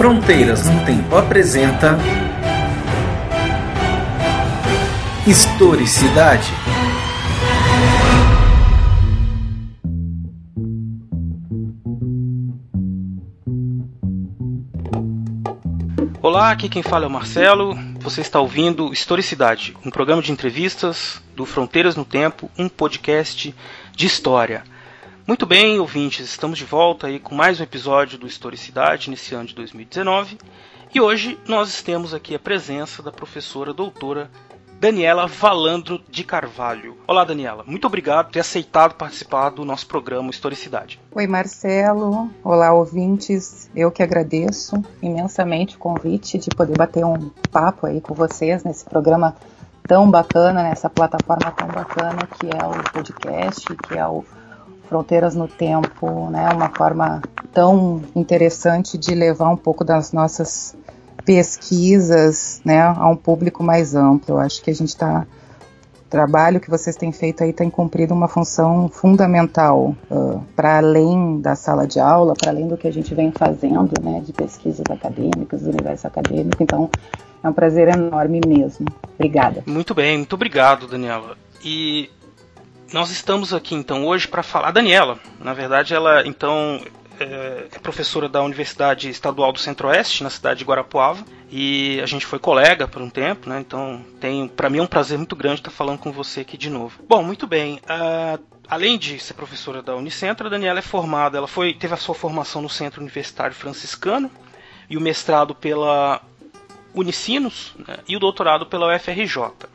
Fronteiras no Tempo apresenta Historicidade. Olá, aqui quem fala é o Marcelo. Você está ouvindo Historicidade, um programa de entrevistas do Fronteiras no Tempo, um podcast de história. Muito bem, ouvintes, estamos de volta aí com mais um episódio do Historicidade nesse ano de 2019. E hoje nós temos aqui a presença da professora doutora Daniela Valandro de Carvalho. Olá, Daniela. Muito obrigado por ter aceitado participar do nosso programa Historicidade. Oi, Marcelo. Olá, ouvintes. Eu que agradeço imensamente o convite de poder bater um papo aí com vocês nesse programa tão bacana, nessa plataforma tão bacana que é o podcast, que é o Fronteiras no Tempo, né? Uma forma tão interessante de levar um pouco das nossas pesquisas, né, a um público mais amplo. Eu acho que a gente está trabalho que vocês têm feito aí tem cumprido uma função fundamental uh, para além da sala de aula, para além do que a gente vem fazendo, né, de pesquisas acadêmicas, do universo acadêmico. Então, é um prazer enorme mesmo. Obrigada. Muito bem, muito obrigado, Daniela. E nós estamos aqui então hoje para falar. A Daniela, na verdade, ela então é, é professora da Universidade Estadual do Centro-Oeste, na cidade de Guarapuava, e a gente foi colega por um tempo, né? Então, tem para mim é um prazer muito grande estar falando com você aqui de novo. Bom, muito bem. Uh, além de ser professora da Unicentro, a Daniela é formada, ela foi teve a sua formação no Centro Universitário Franciscano e o mestrado pela Unicinos né, e o doutorado pela UFRJ.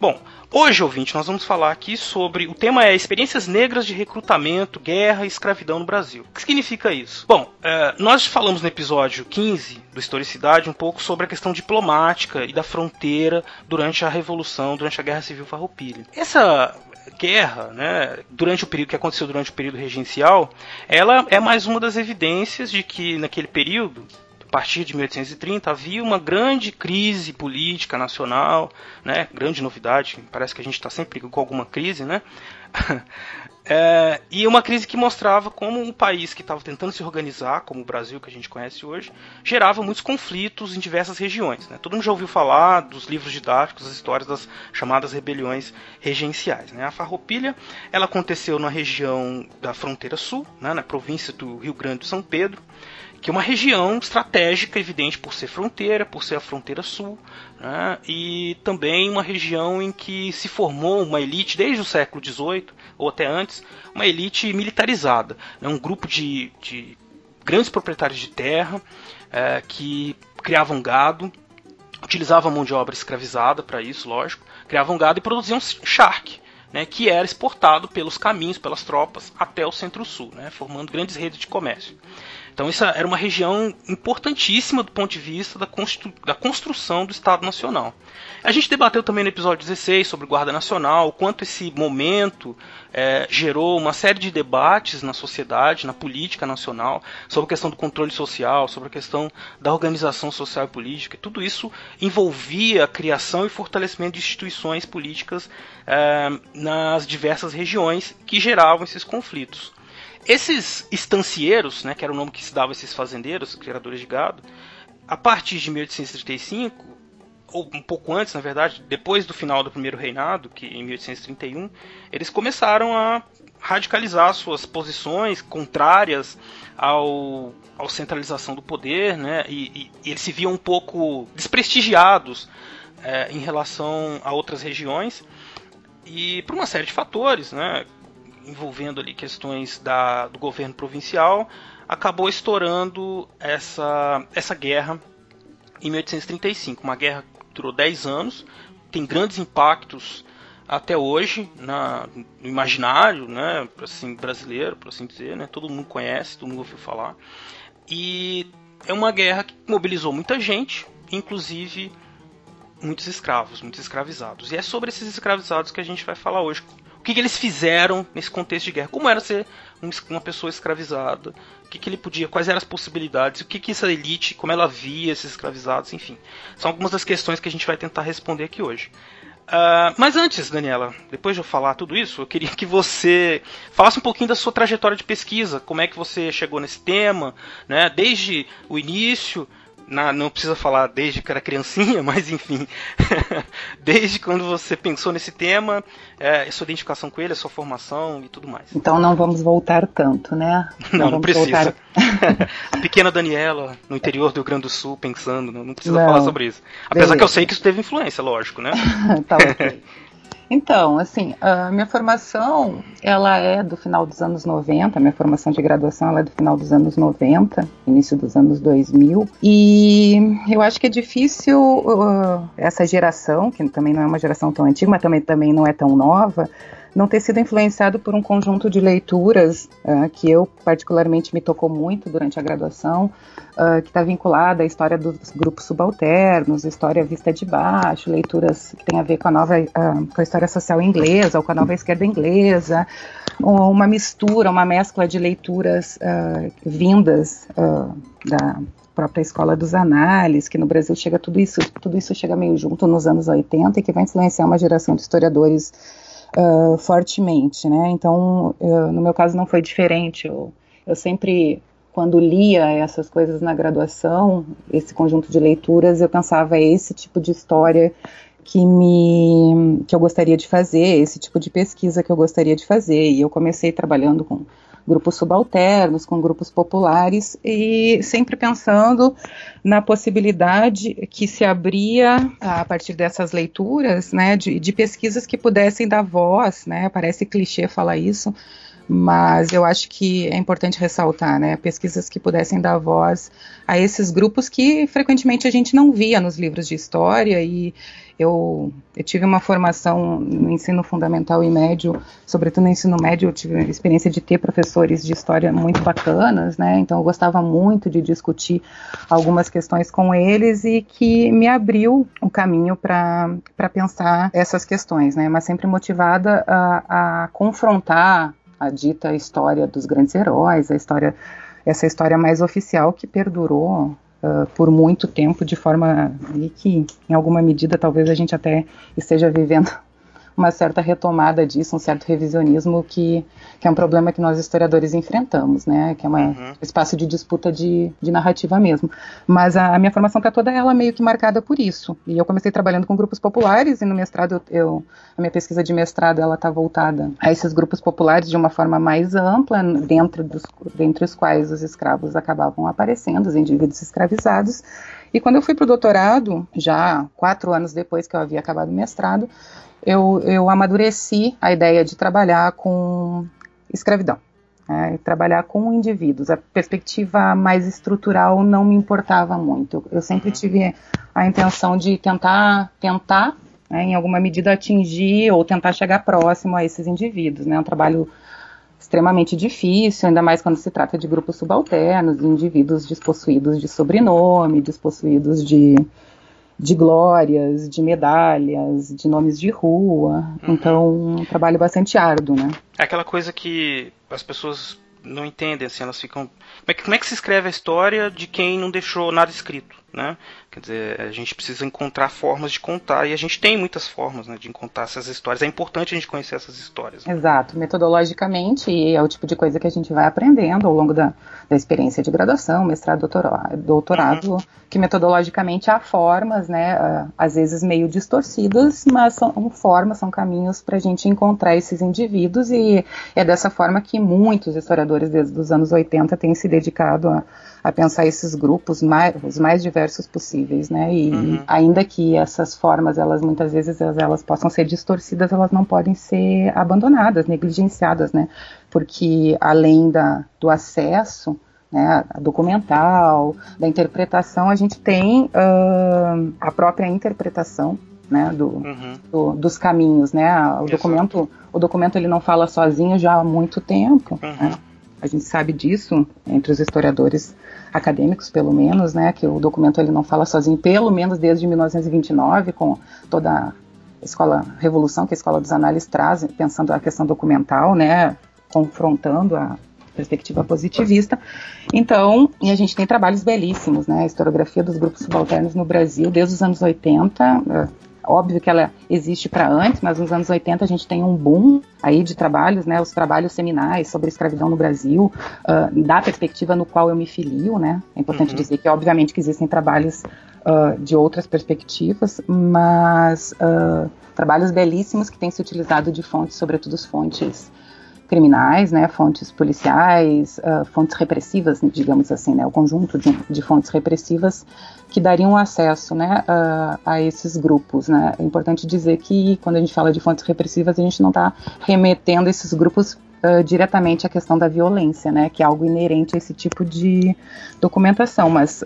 Bom, Hoje, ouvinte, nós vamos falar aqui sobre. O tema é experiências negras de recrutamento, guerra e escravidão no Brasil. O que significa isso? Bom, é, nós falamos no episódio 15 do Historicidade um pouco sobre a questão diplomática e da fronteira durante a Revolução, durante a Guerra Civil Farroupilha. Essa guerra, né, durante o período que aconteceu durante o período regencial, ela é mais uma das evidências de que naquele período a partir de 1830 havia uma grande crise política nacional, né? Grande novidade, parece que a gente está sempre com alguma crise, né? É, e uma crise que mostrava como um país que estava tentando se organizar, como o Brasil que a gente conhece hoje, gerava muitos conflitos em diversas regiões. Né? Todo mundo já ouviu falar dos livros didáticos, das histórias das chamadas rebeliões regenciais. Né? A Farroupilha ela aconteceu na região da fronteira sul, né? na província do Rio Grande do São Pedro que é uma região estratégica, evidente por ser fronteira, por ser a fronteira sul, né? e também uma região em que se formou uma elite desde o século XVIII, ou até antes, uma elite militarizada, né? um grupo de, de grandes proprietários de terra é, que criavam gado, utilizavam mão de obra escravizada para isso, lógico, criavam gado e produziam charque. Né, que era exportado pelos caminhos, pelas tropas, até o centro-sul, né, formando grandes redes de comércio. Então isso era uma região importantíssima do ponto de vista da, constru da construção do Estado Nacional. A gente debateu também no episódio 16 sobre Guarda Nacional, o quanto esse momento é, gerou uma série de debates na sociedade, na política nacional, sobre a questão do controle social, sobre a questão da organização social e política. E tudo isso envolvia a criação e fortalecimento de instituições políticas é, nas diversas regiões que geravam esses conflitos. Esses estancieiros, né, que era o nome que se dava a esses fazendeiros, criadores de gado, a partir de 1835, ou um pouco antes, na verdade, depois do final do primeiro reinado, que em 1831, eles começaram a radicalizar suas posições contrárias ao, ao centralização do poder, né? E, e, e eles se viam um pouco desprestigiados é, em relação a outras regiões e por uma série de fatores, né? Envolvendo ali questões da, do governo provincial, acabou estourando essa, essa guerra em 1835. Uma guerra que durou 10 anos, tem grandes impactos até hoje na, no imaginário né, assim, brasileiro, por assim dizer. Né, todo mundo conhece, todo mundo ouviu falar. E é uma guerra que mobilizou muita gente, inclusive muitos escravos, muitos escravizados. E é sobre esses escravizados que a gente vai falar hoje que, que eles fizeram nesse contexto de guerra? Como era ser uma pessoa escravizada? O que, que ele podia? Quais eram as possibilidades? O que, que essa elite, como ela via esses escravizados? Enfim, são algumas das questões que a gente vai tentar responder aqui hoje. Uh, mas antes, Daniela, depois de eu falar tudo isso, eu queria que você falasse um pouquinho da sua trajetória de pesquisa, como é que você chegou nesse tema, né? Desde o início, na, não precisa falar desde que era criancinha, mas enfim, desde quando você pensou nesse tema, é, sua identificação com ele, a sua formação e tudo mais. Então não vamos voltar tanto, né? Não, não, não precisa. Voltar... a pequena Daniela, no interior do Rio Grande do Sul, pensando, não, precisa não. falar sobre isso. Apesar Beleza. que eu sei que isso teve influência, lógico, né? tá ok. Então, assim, a minha formação, ela é do final dos anos 90, a minha formação de graduação ela é do final dos anos 90, início dos anos 2000, e eu acho que é difícil uh, essa geração, que também não é uma geração tão antiga, mas também, também não é tão nova, não ter sido influenciado por um conjunto de leituras uh, que eu particularmente me tocou muito durante a graduação, uh, que está vinculada à história dos grupos subalternos, história vista de baixo, leituras que têm a ver com a nova uh, com a história social inglesa ou com a nova esquerda inglesa, uma mistura, uma mescla de leituras vindas da própria escola dos análises, que no Brasil chega tudo isso, tudo isso chega meio junto nos anos 80 e que vai influenciar uma geração de historiadores uh, fortemente, né? Então, eu, no meu caso não foi diferente. Eu, eu sempre, quando lia essas coisas na graduação, esse conjunto de leituras, eu pensava é esse tipo de história que me que eu gostaria de fazer, esse tipo de pesquisa que eu gostaria de fazer. E eu comecei trabalhando com grupos subalternos, com grupos populares, e sempre pensando na possibilidade que se abria a partir dessas leituras, né, de, de pesquisas que pudessem dar voz, né, parece clichê falar isso, mas eu acho que é importante ressaltar, né, pesquisas que pudessem dar voz a esses grupos que frequentemente a gente não via nos livros de história e eu, eu tive uma formação no ensino fundamental e médio, sobretudo no ensino médio, eu tive a experiência de ter professores de história muito bacanas, né, então eu gostava muito de discutir algumas questões com eles e que me abriu o caminho para pensar essas questões, né, mas sempre motivada a, a confrontar a dita história dos grandes heróis, a história, essa história mais oficial que perdurou uh, por muito tempo de forma que, em alguma medida, talvez a gente até esteja vivendo uma certa retomada disso, um certo revisionismo que, que é um problema que nós historiadores enfrentamos, né? Que é um uhum. espaço de disputa de, de narrativa mesmo. Mas a, a minha formação está toda ela meio que marcada por isso. E eu comecei trabalhando com grupos populares e no mestrado eu, a minha pesquisa de mestrado ela está voltada a esses grupos populares de uma forma mais ampla, dentro dos, dentre os quais os escravos acabavam aparecendo, os indivíduos escravizados. E quando eu fui para o doutorado, já quatro anos depois que eu havia acabado o mestrado, eu, eu amadureci a ideia de trabalhar com escravidão. É, trabalhar com indivíduos. A perspectiva mais estrutural não me importava muito. Eu, sempre tive a intenção de tentar, tentar, né, em alguma medida, atingir ou tentar chegar próximo a esses indivíduos. Né, um trabalho extremamente difícil, ainda mais quando se trata de grupos subalternos, indivíduos despossuídos de sobrenome, despossuídos de, de glórias, de medalhas, de nomes de rua. Uhum. Então, um trabalho bastante árduo, né? É aquela coisa que as pessoas não entendem, assim, elas ficam. Como é, que, como é que se escreve a história de quem não deixou nada escrito, né? Quer dizer, a gente precisa encontrar formas de contar, e a gente tem muitas formas né, de contar essas histórias. É importante a gente conhecer essas histórias. Né? Exato, metodologicamente, e é o tipo de coisa que a gente vai aprendendo ao longo da, da experiência de graduação, mestrado, doutorado, doutorado uhum. que metodologicamente há formas, né, às vezes meio distorcidas, mas são formas, são caminhos para a gente encontrar esses indivíduos, e é dessa forma que muitos historiadores desde os anos 80 têm se dedicado a a pensar esses grupos mais, os mais diversos possíveis, né? E uhum. ainda que essas formas, elas muitas vezes elas, elas possam ser distorcidas, elas não podem ser abandonadas, negligenciadas, né? Porque além da, do acesso né, documental, da interpretação, a gente tem uh, a própria interpretação né, do, uhum. do, dos caminhos, né, o documento, o documento ele não fala sozinho já há muito tempo, uhum. né? A gente sabe disso entre os historiadores acadêmicos, pelo menos, né, que o documento ele não fala sozinho, pelo menos desde 1929, com toda a escola Revolução, que a Escola dos Análises traz, pensando a questão documental, né, confrontando a perspectiva positivista. Então, e a gente tem trabalhos belíssimos, né, a historiografia dos grupos subalternos no Brasil, desde os anos 80, óbvio que ela existe para antes, mas nos anos 80 a gente tem um boom aí de trabalhos, né, os trabalhos seminais sobre escravidão no Brasil, uh, da perspectiva no qual eu me filio, né, é importante uhum. dizer que obviamente que existem trabalhos uh, de outras perspectivas, mas uh, trabalhos belíssimos que têm se utilizado de fontes, sobretudo fontes criminais, né, fontes policiais, uh, fontes repressivas, digamos assim, né, o conjunto de, de fontes repressivas que dariam acesso, né, uh, a esses grupos, né. É importante dizer que quando a gente fala de fontes repressivas, a gente não está remetendo esses grupos uh, diretamente à questão da violência, né, que é algo inerente a esse tipo de documentação, mas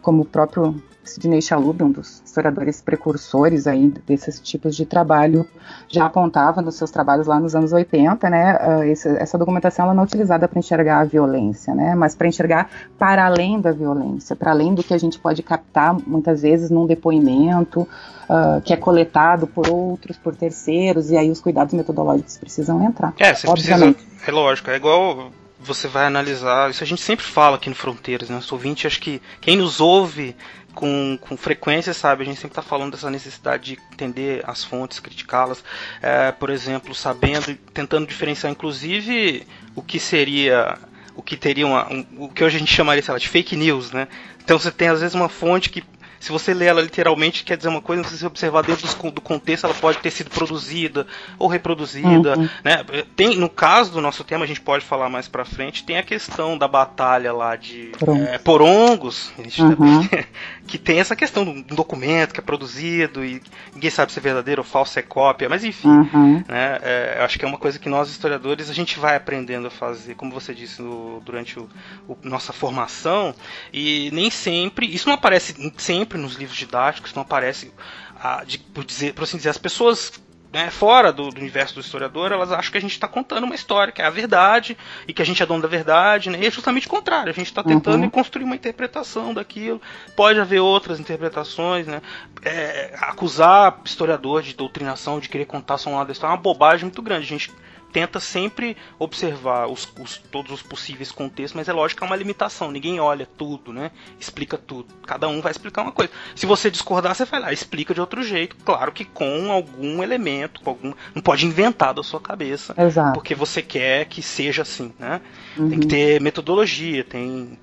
como o próprio Sidney Chalub, um dos historiadores precursores aí desses tipos de trabalho, já apontava nos seus trabalhos lá nos anos 80, né, esse, essa documentação ela não é utilizada para enxergar a violência, né, mas para enxergar para além da violência, para além do que a gente pode captar muitas vezes num depoimento uh, que é coletado por outros, por terceiros, e aí os cuidados metodológicos precisam entrar. É, você precisa, é lógico, é igual você vai analisar, isso a gente sempre fala aqui no Fronteiras, né? Nosso ouvinte, acho que quem nos ouve com, com frequência, sabe? A gente sempre está falando dessa necessidade de entender as fontes, criticá-las, é, por exemplo, sabendo, tentando diferenciar, inclusive, o que seria o que teria uma, um, o que hoje a gente chamaria, sei lá, de fake news, né? Então você tem às vezes uma fonte que se você lê ela literalmente, quer dizer uma coisa, se você observar dentro do contexto, ela pode ter sido produzida ou reproduzida, uhum. né? Tem, no caso do nosso tema, a gente pode falar mais pra frente, tem a questão da batalha lá de é, porongos, uhum. que tem essa questão do documento que é produzido e ninguém sabe se é verdadeiro ou falso, é cópia, mas enfim, uhum. né? É, acho que é uma coisa que nós historiadores a gente vai aprendendo a fazer, como você disse no, durante o, o, nossa formação, e nem sempre, isso não aparece sempre sempre nos livros didáticos, não aparece, a, de, por, dizer, por assim dizer, as pessoas né, fora do, do, universo do historiador, elas acham que a gente está contando uma história, que é a verdade, e que a gente é dono da verdade, né? E é justamente o contrário, a gente está tentando uhum. construir uma interpretação daquilo. Pode haver outras interpretações, né? É, acusar historiador de doutrinação, de querer contar só um lado da história, é uma bobagem muito grande. A gente tenta sempre observar os, os, todos os possíveis contextos, mas é lógico que é uma limitação. Ninguém olha tudo, né? Explica tudo. Cada um vai explicar uma coisa. Se você discordar, você vai lá, explica de outro jeito. Claro que com algum elemento, com algum. Não pode inventar da sua cabeça. Exato. Porque você quer que seja assim, né? Uhum. Tem que ter metodologia, tem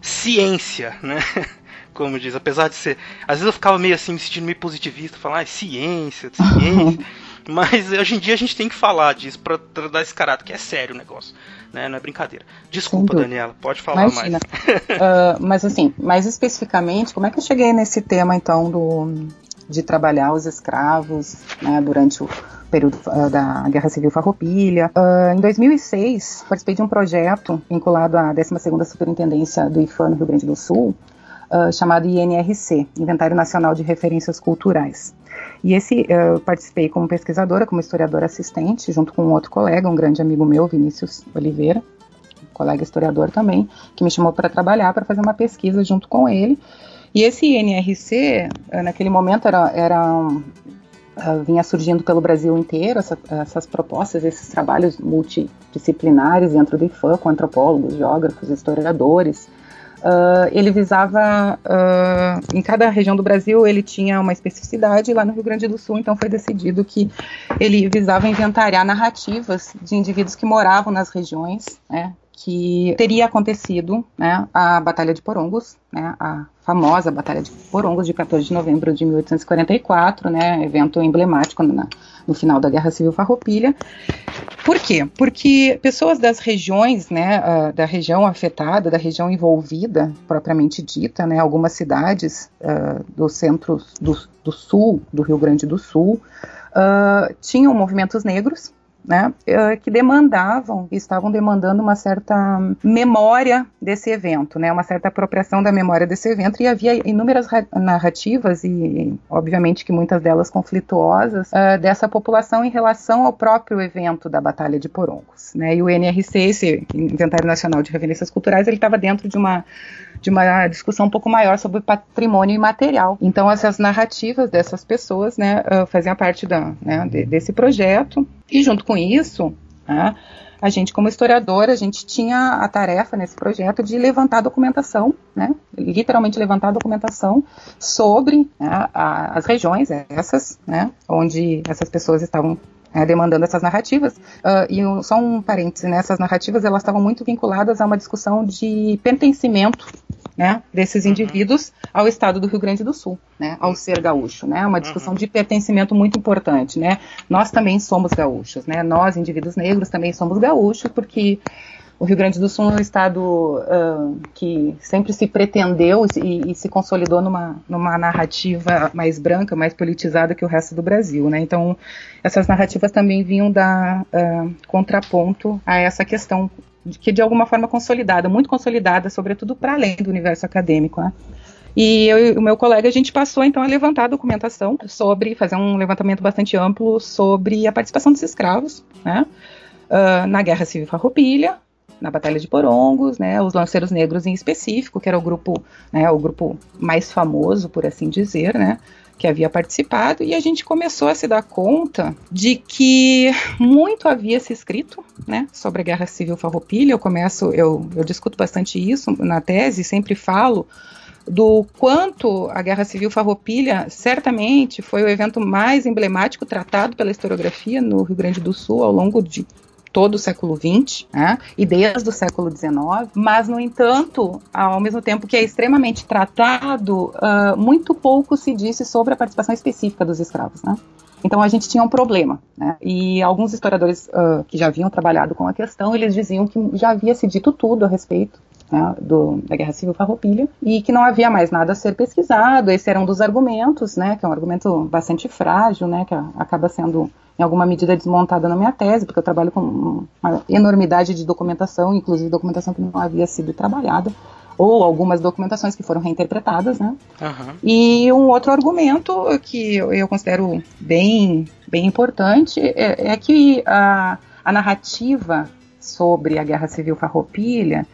ciência, né? Como diz, apesar de ser. Às vezes eu ficava meio assim, me sentindo meio positivista, falar, ah, ciência, ciência. Mas hoje em dia a gente tem que falar disso pra, pra dar esse caráter, que é sério o negócio. Né? Não é brincadeira. Desculpa, Daniela, pode falar Imagina. mais. uh, mas assim, mais especificamente, como é que eu cheguei nesse tema então do, de trabalhar os escravos né, durante o período uh, da Guerra Civil Farroupilha. Uh, em 2006, participei de um projeto vinculado à 12ª Superintendência do IFAM no Rio Grande do Sul, uh, chamado INRC, Inventário Nacional de Referências Culturais. E esse eu participei como pesquisadora, como historiadora assistente, junto com um outro colega, um grande amigo meu, Vinícius Oliveira, colega historiador também, que me chamou para trabalhar, para fazer uma pesquisa junto com ele. E esse INRC, naquele momento, era, era um, Uh, vinha surgindo pelo Brasil inteiro essa, essas propostas, esses trabalhos multidisciplinares dentro do IFAM, com antropólogos, geógrafos, historiadores, Uh, ele visava, uh, em cada região do Brasil, ele tinha uma especificidade, lá no Rio Grande do Sul, então foi decidido que ele visava inventariar narrativas de indivíduos que moravam nas regiões, né, que teria acontecido né, a Batalha de Porongos, né, a famosa Batalha de Porongos de 14 de novembro de 1844, né, evento emblemático na, no final da Guerra Civil Farroupilha. Por quê? Porque pessoas das regiões, né, uh, da região afetada, da região envolvida, propriamente dita, né, algumas cidades uh, do centro do, do, sul do Rio Grande do Sul uh, tinham movimentos negros, né, eh, que demandavam, estavam demandando uma certa memória desse evento, né, uma certa apropriação da memória desse evento, e havia inúmeras narrativas, e obviamente que muitas delas conflituosas, uh, dessa população em relação ao próprio evento da Batalha de Porongos. Né, e o NRC, esse Inventário Nacional de Referências Culturais, ele estava dentro de uma de uma discussão um pouco maior sobre patrimônio imaterial. Então, essas narrativas dessas pessoas né, uh, faziam parte da, né, de, desse projeto, e junto com isso, Né? A gente, como historiador, a gente tinha a tarefa nesse projeto de levantar documentação, né? literalmente levantar documentação sobre né, a, as regiões essas, né, onde essas pessoas estavam é, demandando essas narrativas. Uh, e um, só um parêntese, né, essas narrativas elas estavam muito vinculadas a uma discussão de pertencimento né, desses uhum. indivíduos ao estado do Rio Grande do Sul, né, ao ser gaúcho, né, uma discussão uhum. de pertencimento muito importante, né. Nós também somos gaúchos, né, nós indivíduos negros também somos gaúchos porque o Rio Grande do Sul é um estado uh, que sempre se pretendeu e, e, se consolidou numa, numa narrativa mais branca, mais politizada que o resto do Brasil, né? Então, essas narrativas também vinham dar uh, contraponto a essa questão que de alguma forma consolidada, muito consolidada, sobretudo para além do universo acadêmico, né? E eu e o meu colega, a gente passou então a levantar a documentação sobre, fazer um levantamento bastante amplo sobre a participação dos escravos, né? Uh, na Guerra Civil Farroupilha, na Batalha de Porongos, né, os Lanceiros Negros em específico, que era o grupo, né, o grupo mais famoso, por assim dizer, né, que havia participado, e a gente começou a se dar conta de que muito havia se escrito, né, sobre a Guerra Civil Farroupilha. Eu começo, eu, eu discuto bastante isso na tese, sempre falo do quanto a Guerra Civil Farroupilha certamente foi o evento mais emblemático tratado pela historiografia no Rio Grande do Sul ao longo de todo o século XX né, e desde o século XIX, mas, no entanto, ao mesmo tempo que é extremamente tratado, uh, muito pouco se disse sobre a participação específica dos escravos. Né? Então a gente tinha um problema, né? E alguns historiadores uh, que já haviam trabalhado com a questão, eles diziam que já havia se dito tudo a respeito né, do, da Guerra Civil Farroupilha e que não havia mais nada a ser pesquisado. Esse era um dos argumentos, né? Que é um argumento bastante frágil, né? Que acaba sendo em alguma medida desmontada na minha tese, porque eu trabalho com uma enormidade de documentação, inclusive documentação que não havia sido trabalhada, ou algumas documentações que foram reinterpretadas, né? Uhum. E um outro argumento que eu considero bem, bem importante é, é que a, a narrativa sobre a Guerra Civil Farroupilha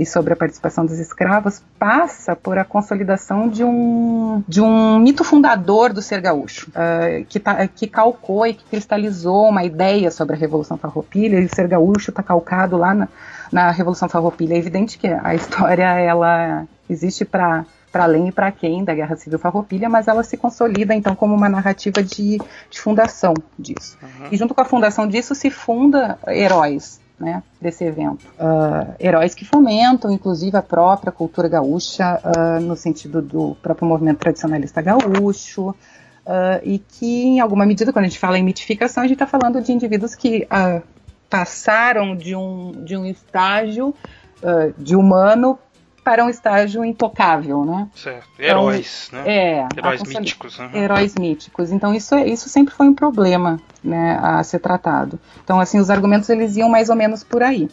e sobre a participação dos escravos passa por a consolidação de um, de um mito fundador do ser gaúcho, uh, que, tá, que calcou e que cristalizou uma ideia sobre a Revolução Farroupilha, e o ser gaúcho está calcado lá na, na Revolução Farroupilha. É evidente que a história ela existe para para além e para quem da Guerra Civil Farroupilha, mas ela se consolida então como uma narrativa de, de fundação disso. Uhum. E junto com a fundação disso se funda heróis né, desse evento. Uh, heróis que fomentam, inclusive, a própria cultura gaúcha, uh, no sentido do próprio movimento tradicionalista gaúcho, uh, e que, em alguma medida, quando a gente fala em mitificação, a gente está falando de indivíduos que passaram de um, de um estágio de humano para um estágio intocável, né? Certo. Heróis, então, né? É. Heróis míticos. Uhum. Heróis míticos. Então isso, é, isso sempre foi um problema, né, a ser tratado. Então assim os argumentos eles iam mais ou menos por aí.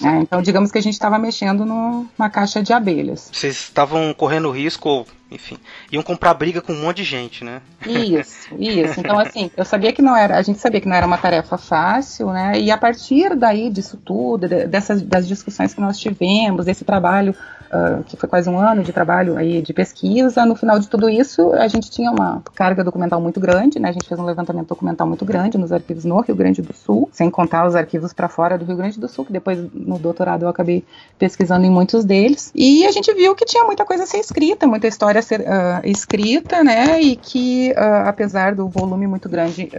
Né? Então digamos que a gente estava mexendo numa caixa de abelhas. Vocês estavam correndo risco enfim, iam comprar briga com um monte de gente, né? Isso, isso. Então, assim, eu sabia que não era, a gente sabia que não era uma tarefa fácil, né? E a partir daí disso tudo, dessas das discussões que nós tivemos, desse trabalho uh, que foi quase um ano de trabalho aí de pesquisa. No final de tudo isso, a gente tinha uma carga documental muito grande, né? A gente fez um levantamento documental muito grande nos arquivos no Rio Grande do Sul, sem contar os arquivos para fora do Rio Grande do Sul, que depois no doutorado eu acabei pesquisando em muitos deles. E a gente viu que tinha muita coisa a ser escrita, muita história a ser uh, escrita, né? E que, uh, apesar do volume muito grande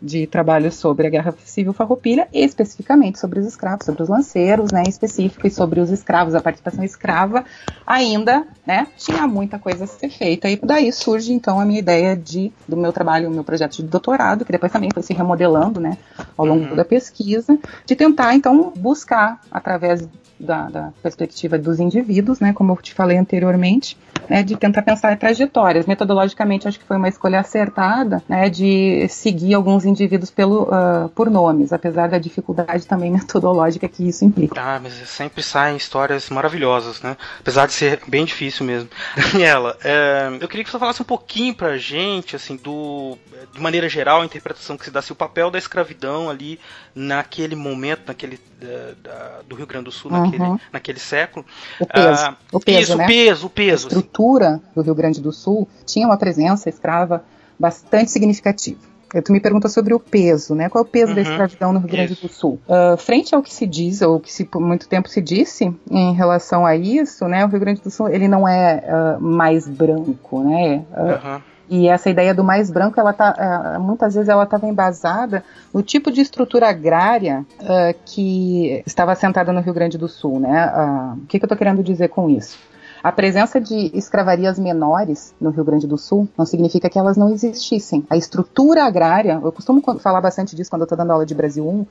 de trabalhos sobre a Guerra Civil Farroupilha, especificamente sobre os escravos, sobre os lanceiros, né? Em específico, e sobre os escravos, a participação escrava ainda, né, tinha muita coisa a ser feita. E daí surge então a minha ideia de do meu trabalho, o meu projeto de doutorado, que depois também foi se remodelando, né, ao longo uhum. da pesquisa, de tentar então buscar através da, da, perspectiva dos indivíduos, né, como eu te falei anteriormente, né, de tentar pensar em trajetórias. Metodologicamente, acho que foi uma escolha acertada, né, de seguir alguns indivíduos pelo, uh, por nomes, apesar da dificuldade também metodológica que isso implica. Ah, mas sempre saem histórias maravilhosas, né, apesar de ser bem difícil mesmo. Daniela, é, eu queria que você falasse um pouquinho pra gente, assim, do, de maneira geral, a interpretação que se dá, se o papel da escravidão ali naquele momento, naquele da, da, do Rio Grande do Sul, uhum. naquele, naquele século. O peso, ah, o peso, isso, né? o peso, o peso. A estrutura do Rio Grande do Sul tinha uma presença escrava bastante significativa. Tu me pergunta sobre o peso, né? Qual é o peso uhum. da escravidão no Rio Grande isso. do Sul? Uh, frente ao que se diz, ou que se, por muito tempo se disse em relação a isso, né? O Rio Grande do Sul, ele não é uh, mais branco, né? Uhum. E essa ideia do mais branco, ela tá, muitas vezes ela estava embasada no tipo de estrutura agrária uh, que estava assentada no Rio Grande do Sul, né? Uh, o que, que eu estou querendo dizer com isso? A presença de escravarias menores no Rio Grande do Sul não significa que elas não existissem. A estrutura agrária, eu costumo falar bastante disso quando eu estou dando aula de Brasil 1, uhum.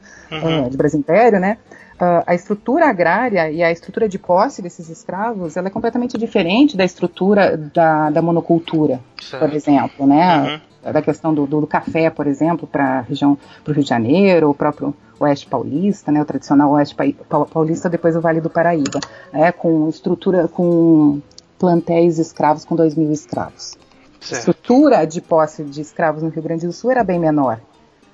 uh, de Brasil Império, né? Uh, a estrutura agrária e a estrutura de posse desses escravos ela é completamente diferente da estrutura da, da monocultura, certo. por exemplo, né? Uhum. Da questão do, do, café, por exemplo, para a região, para o Rio de Janeiro, o próprio Oeste Paulista, né, o tradicional Oeste Paulista, depois o Vale do Paraíba, né, com estrutura, com plantéis escravos com 2 mil escravos. Certo. A estrutura de posse de escravos no Rio Grande do Sul era bem menor.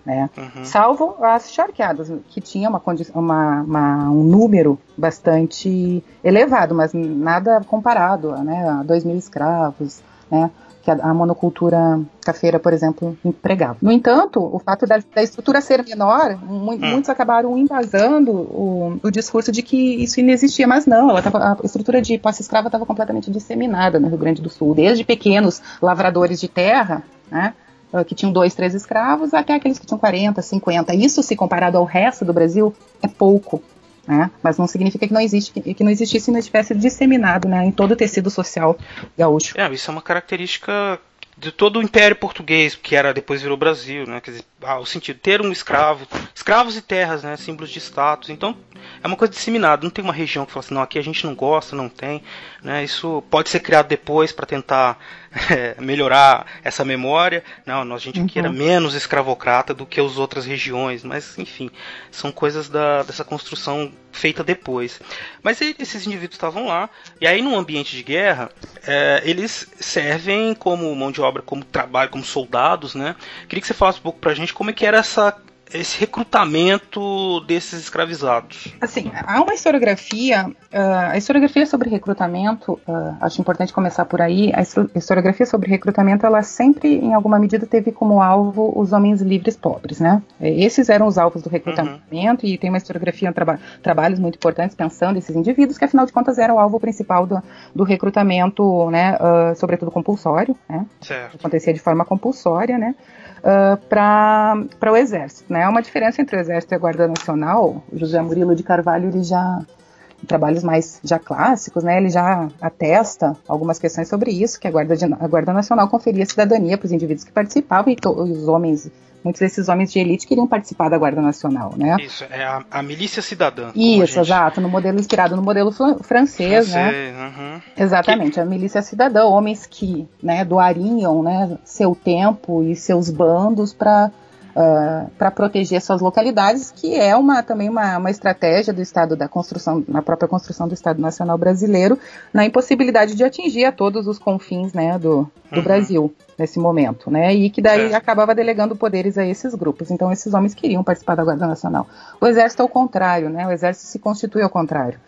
Né? Uhum. Salvo as charqueadas, que tinha uma, uma, uma, um número bastante elevado, mas nada comparado né, a 2 mil escravos, né? que a, a monocultura cafeira, por exemplo, empregava. No entanto, o fato da, da estrutura ser menor, mu hum. muitos acabaram embasando o, o, discurso de que isso inexistia, mas não, tava, a estrutura de posse escrava estava completamente disseminada no Rio Grande do Sul, desde pequenos lavradores de terra, né, ah, que tinham dois, três escravos, até aqueles que tinham 40, 50. Isso, se comparado ao resto do Brasil, é pouco. Né? Mas não significa que não, existe, que, que não existisse e não estivesse disseminado né, em todo o tecido social gaúcho. É, isso é uma característica de todo o Império Português, que era depois virou Brasil, né? Quer dizer, ah, o sentido ter um escravo, escravos e terras, né? Símbolos de status. Então é uma coisa disseminada. Não tem uma região que fala assim, não, aqui a gente não gosta, não tem, né? Isso pode ser criado depois para tentar é, melhorar essa memória. Não, a gente aqui uhum. era menos escravocrata do que as outras regiões, mas enfim, são coisas da, dessa construção feita depois. Mas esses indivíduos estavam lá, e aí num ambiente de guerra, é, eles servem como mão de obra, como trabalho, como soldados, né? Queria que você falasse um pouco pra gente como é que era essa esse recrutamento desses escravizados? Assim, há uma historiografia, uh, a historiografia sobre recrutamento, uh, acho importante começar por aí, a historiografia sobre recrutamento, ela sempre, em alguma medida, teve como alvo os homens livres pobres, né? Esses eram os alvos do recrutamento, uhum. e tem uma historiografia, traba trabalhos muito importantes pensando esses indivíduos, que afinal de contas era o alvo principal do, do recrutamento, né, uh, sobretudo compulsório, né? Certo. Acontecia de forma compulsória, né? Uh, para o Exército. Né? Há uma diferença entre o Exército e a Guarda Nacional. O José Murilo de Carvalho ele já trabalhos mais já clássicos, né, ele já atesta algumas questões sobre isso, que a Guarda, de, a Guarda Nacional conferia cidadania para os indivíduos que participavam e, to, e os homens muitos desses homens de elite queriam participar da Guarda Nacional, né? Isso, é a, a milícia cidadã. Isso, exato, no modelo inspirado no modelo francês, né? francês né? Uhum. Exatamente, que... a milícia cidadã, homens que, né, doariam, né, seu tempo e seus bandos para uh, para proteger suas localidades, que é uma também uma, uma estratégia do Estado da construção, na própria construção do Estado Nacional Brasileiro, na impossibilidade de atingir a todos os confins, né, do, do uhum. Brasil nesse momento, né? E que daí acabava delegando poderes a esses grupos. Então esses homens queriam participar da Guarda Nacional. O Exército ao contrário, né? O Exército se constitui ao contrário.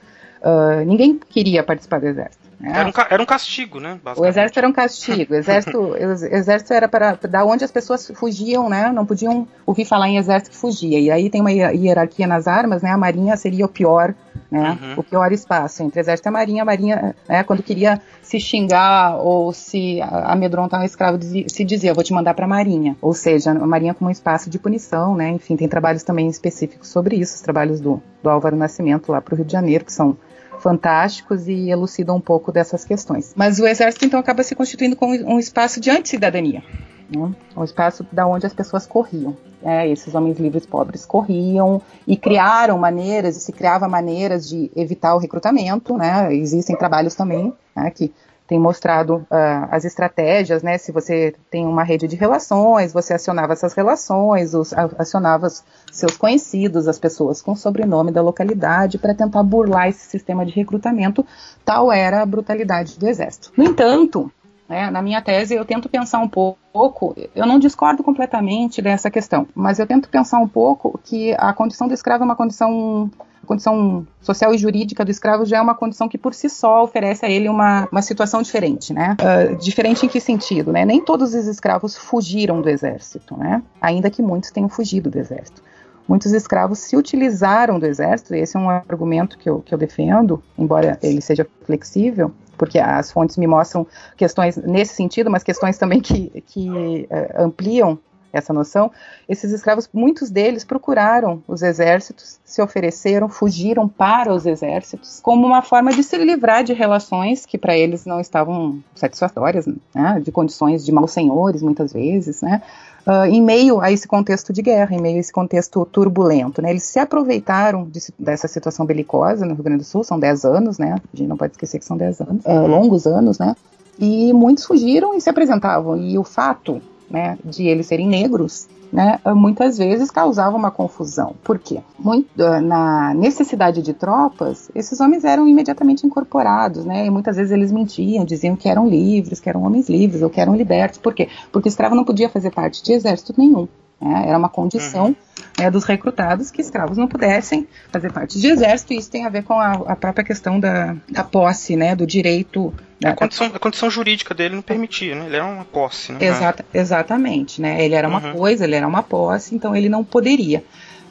Uh, ninguém queria participar do Exército. Era, um, era um castigo, né? O exército era um castigo. O exército, o exército era para da onde as pessoas fugiam, né? Não podiam ouvir falar em exército que fugia. E aí tem uma hierarquia nas armas, né? A marinha seria o pior, né? Uhum. O pior espaço entre exército e a marinha. A marinha, né? Quando queria se xingar ou se amedrontar um escravo, se dizia, vou te mandar para a marinha. Ou seja, a marinha como um espaço de punição, né? Enfim, tem trabalhos também específicos sobre isso, os trabalhos do, do Álvaro Nascimento lá para o Rio de Janeiro, que são fantásticos e elucidam um pouco dessas questões. Mas o exército então acaba se constituindo como um espaço de anti-cidadania. Né? Um espaço da onde as pessoas corriam. É, esses homens livres pobres corriam e criaram maneiras, e se criava maneiras de evitar o recrutamento. Né? Existem trabalhos também né, que tem mostrado uh, as estratégias, né? Se você tem uma rede de relações, você acionava essas relações, os, acionava seus conhecidos, as pessoas com sobrenome da localidade, para tentar burlar esse sistema de recrutamento. Tal era a brutalidade do exército. No entanto, né, na minha tese, eu tento pensar um pouco, eu não discordo completamente dessa questão, mas eu tento pensar um pouco que a condição do escravo é uma condição condição social e jurídica do escravo já é uma condição que por si só oferece a ele uma, uma situação diferente, né? Uh, diferente em que sentido, né? Nem todos os escravos fugiram do exército, né? Ainda que muitos tenham fugido do exército. Muitos escravos se utilizaram do exército, e esse é um argumento que eu, que eu defendo, embora ele seja flexível, porque as fontes me mostram questões nesse sentido, mas questões também que, que uh, ampliam essa noção, esses escravos, muitos deles procuraram os exércitos, se ofereceram, fugiram para os exércitos, como uma forma de se livrar de relações que para eles não estavam satisfatórias, né, de condições de maus senhores, muitas vezes, né, uh, em meio a esse contexto de guerra, em meio a esse contexto turbulento. Né, eles se aproveitaram de, dessa situação belicosa no Rio Grande do Sul, são 10 anos, né, a gente não pode esquecer que são 10 anos, uh, longos anos, né, e muitos fugiram e se apresentavam. E o fato né, de eles serem negros, né, muitas vezes causava uma confusão. Por quê? Muito, ah, na necessidade de tropas, esses homens eram imediatamente incorporados, né, e muitas vezes eles mentiam, diziam que eram livres, que eram homens livres ou que eram libertos. Por quê? Porque escravo não podia fazer parte de exército nenhum. Né? Era uma condição uhum. né, dos recrutados que escravos não pudessem fazer parte de exército, e isso tem a ver com a, a própria questão da, da posse, né, do direito. Da, a, condição, a condição jurídica dele não permitia, né? ele era uma posse. Né? Exata, exatamente, né? ele era uma uhum. coisa, ele era uma posse, então ele não poderia.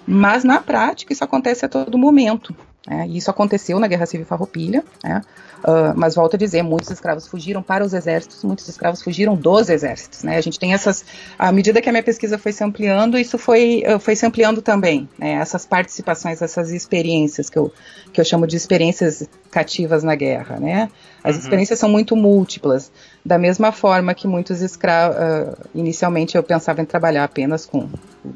Mas na prática isso acontece a todo momento. Né? Isso aconteceu na Guerra Civil Farroupilha, né? Uh, mas volto a dizer, muitos escravos fugiram para os exércitos, muitos escravos fugiram dos exércitos. Né? A gente tem essas. À medida que a minha pesquisa foi se ampliando, isso foi, uh, foi se ampliando também. Né? Essas participações, essas experiências que eu, que eu chamo de experiências cativas na guerra. Né? As uhum. experiências são muito múltiplas. Da mesma forma que muitos escravos. Uh, inicialmente eu pensava em trabalhar apenas com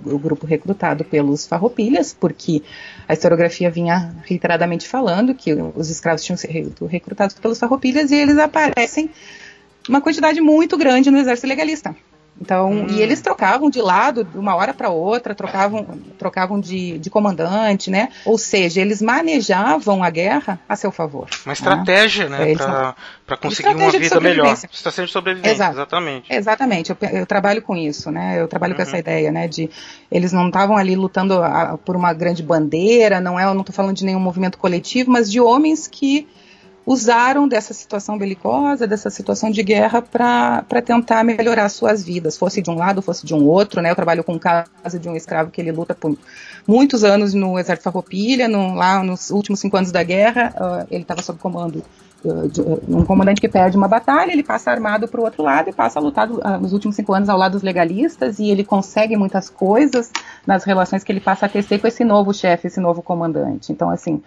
o grupo recrutado pelos farroupilhas, porque a historiografia vinha reiteradamente falando que os escravos tinham sido recrutados pelos farroupilhas e eles aparecem uma quantidade muito grande no exército legalista. Então, hum. e eles trocavam de lado de uma hora para outra, trocavam, trocavam de, de comandante, né? Ou seja, eles manejavam a guerra a seu favor. Uma estratégia, né? né? Para conseguir uma vida melhor. Estratégia de sobrevivência, Exato. exatamente. Exatamente. Eu, eu, trabalho com isso, né? Eu trabalho uhum. com essa ideia, né? De eles não estavam ali lutando a, por uma grande bandeira, não é? Eu não estou falando de nenhum movimento coletivo, mas de homens que usaram dessa situação belicosa, dessa situação de guerra, para tentar melhorar suas vidas, fosse de um lado, fosse de um outro. Né? Eu trabalho com o caso de um escravo que ele luta por muitos anos no Exército Farroupilha, no, lá nos últimos cinco anos da guerra, uh, ele estava sob comando uh, de uh, um comandante que perde uma batalha, ele passa armado para o outro lado e passa a lutar nos últimos cinco anos ao lado dos legalistas e ele consegue muitas coisas nas relações que ele passa a tecer com esse novo chefe, esse novo comandante. Então, assim,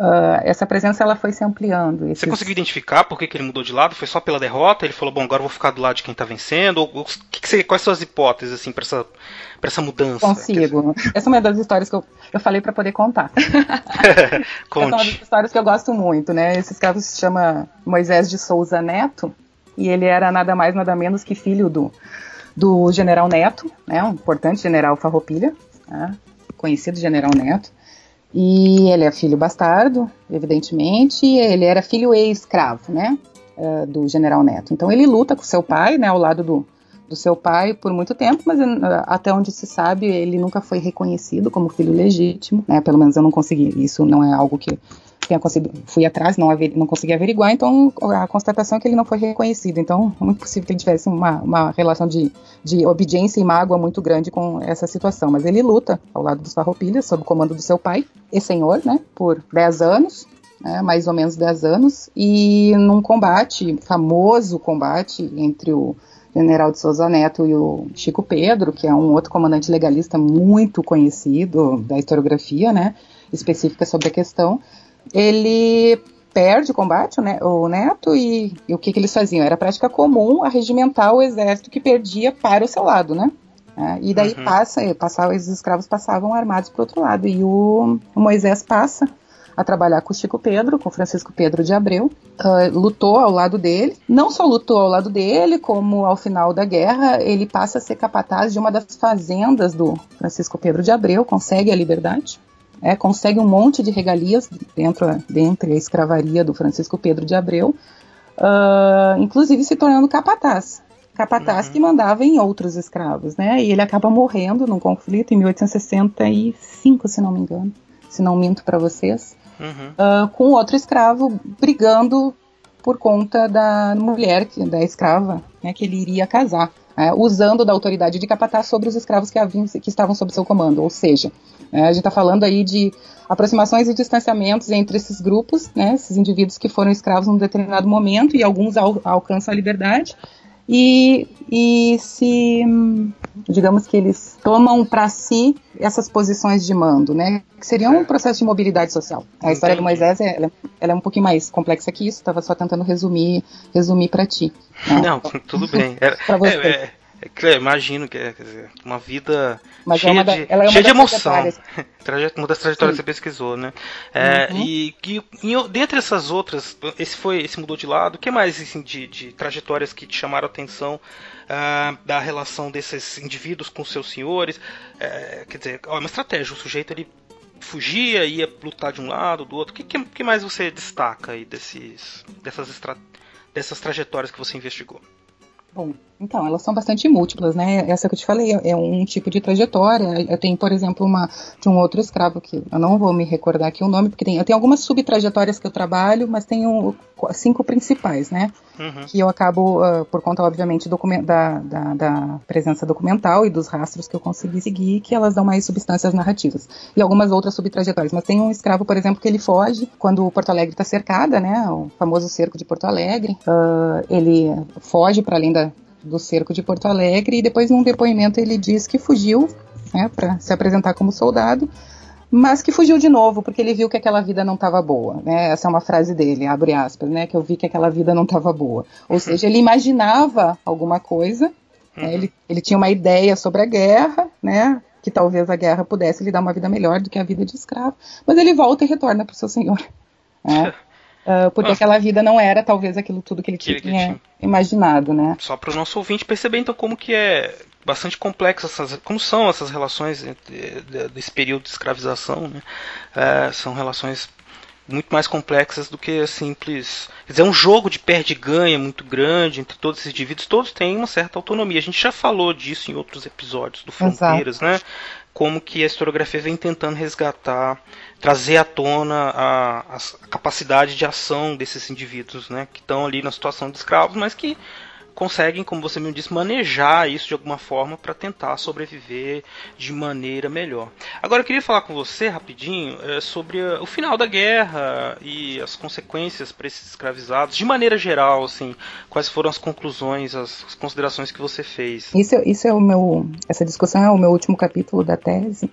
Uh, essa presença ela foi se ampliando. Esses... Você conseguiu identificar por que, que, ele mudou de lado? Foi só pela derrota? Ele falou, bom, agora vou ficar do lado de quem está vencendo? Ou, ou que que você, quais são as hipóteses assim para essa, essa mudança? Consigo. Essa é uma das histórias que eu, eu falei para poder contar. Conte. Essa é uma das histórias que eu gosto muito, né? Esse escravo se chama Moisés de Souza Neto e ele era nada mais nada menos que filho do, do General Neto, né? Um importante General Farroupilha, né? conhecido General Neto. E ele é filho bastardo, evidentemente, ele era filho ex-escravo, né, uh, do General Neto. Então ele luta com seu pai, né, ao lado do, do seu pai por muito tempo, mas uh, até onde se sabe ele nunca foi reconhecido como filho legítimo, né, pelo menos eu não consegui, isso não é algo que tenha conseguido, fui atrás, não, aver, não consegui averiguar, então a constatação é que ele não foi reconhecido. Então, é muito possível que ele tivesse uma, uma relação de, de obediência e mágoa muito grande com essa situação. Mas ele luta ao lado dos Farroupilhas, sob o comando do seu pai e senhor, né, por 10 anos, né, mais ou menos 10 anos, e num combate, famoso combate entre o general de Souza Neto e o Chico Pedro, que é um outro comandante legalista muito conhecido da historiografia, né, específica sobre a questão, ele perde o combate, né, o Neto, e, e o que, que, eles faziam? Era prática comum arregimentar o exército que perdia para o seu lado, né? É, e daí uhum. passa, passava, os escravos passavam armados para o outro lado. E o, o, Moisés passa a trabalhar com o Chico Pedro, com Francisco Pedro de Abreu, uh, lutou ao lado dele. Não só lutou ao lado dele, como ao final da guerra ele passa a ser capataz de uma das fazendas do Francisco Pedro de Abreu, consegue a liberdade é, consegue um monte de regalias dentro, dentro da escravaria do Francisco Pedro de Abreu, uh, inclusive se tornando capataz. Capataz uhum. que mandava em outros escravos, né? E ele acaba morrendo num conflito em 1865, se não me engano. se não minto para vocês, uhum. uh, com outro escravo brigando por conta da mulher, da escrava, né, que ele iria casar, é, usando da autoridade de capataz sobre os escravos que, haviam, que estavam sob seu comando. Ou seja, é, a gente está falando aí de aproximações e distanciamentos entre esses grupos, né, esses indivíduos que foram escravos num determinado momento e alguns al alcançam a liberdade, e, e se, digamos que eles tomam para si essas posições de mando, né? Que seria um processo de mobilidade social. A história do Moisés é, ela, ela, é um pouquinho mais complexa que isso. Estava só tentando resumir, resumir para ti. Não, tudo bem. É, para você. É, é, é, imagino que é dizer, uma vida Mas é cheia, é de, é cheia de emoção. uma das trajetórias que você pesquisou, né? Uhum. E que dentre essas outras, esse foi, esse mudou de lado. O que mais assim, de, de trajetórias que te chamaram a atenção uh, da relação desses indivíduos com seus senhores? Uh, quer dizer, é uma estratégia. O sujeito ele fugia, ia lutar de um lado, do outro. O que, que, mais você destaca aí desses, dessas, estra dessas trajetórias que você investigou? Bom, então, elas são bastante múltiplas, né? Essa que eu te falei é um tipo de trajetória. Eu tenho, por exemplo, uma de um outro escravo que eu não vou me recordar aqui o nome, porque tem, eu tenho algumas subtrajetórias que eu trabalho, mas tenho cinco principais, né? Uhum. Que eu acabo, uh, por conta, obviamente, da, da, da, presença documental e dos rastros que eu consegui seguir, que elas dão mais substâncias narrativas. E algumas outras subtrajetórias. Mas tem um escravo, por exemplo, que ele foge quando Porto Alegre está cercada, né? O famoso cerco de Porto Alegre. Uh, ele foge para além da, do cerco de Porto Alegre e depois num depoimento ele diz que fugiu né, para se apresentar como soldado mas que fugiu de novo porque ele viu que aquela vida não estava boa, né? Essa é uma frase dele, abre aspas, né? Que eu vi que aquela vida não estava boa. Ou seja, ele imaginava alguma coisa, né? uhum. ele, ele tinha uma ideia sobre a guerra, né? Que talvez a guerra pudesse lhe dar uma vida melhor do que a vida de escravo, mas ele volta e retorna para o seu senhor. Né? Uh, porque aquela vida não era talvez aquilo tudo que ele que tinha, tinha, imaginado, né? Só para o nosso ouvinte perceber então como que é bastante complexo essas, como são essas relações desse período de escravização, né? É, são relações muito mais complexas do que simples. Quer dizer, é um jogo de perde-ganha muito grande entre todos esses indivíduos. Todos têm uma certa autonomia. A gente já falou disso em outros episódios do Fronteiras, Exato. né? Como que a historiografia vem tentando resgatar, trazer à tona a, a capacidade de ação desses indivíduos, né? Que estão ali na situação de escravos, mas que conseguem, como você me disse, manejar isso de alguma forma para tentar sobreviver de maneira melhor. Agora eu queria falar com você rapidinho é, sobre o final da guerra e as consequências para esses escravizados, de maneira geral, assim, quais foram as conclusões, as, as considerações que você fez? Isso, isso é o meu, essa discussão é o meu último capítulo da tese.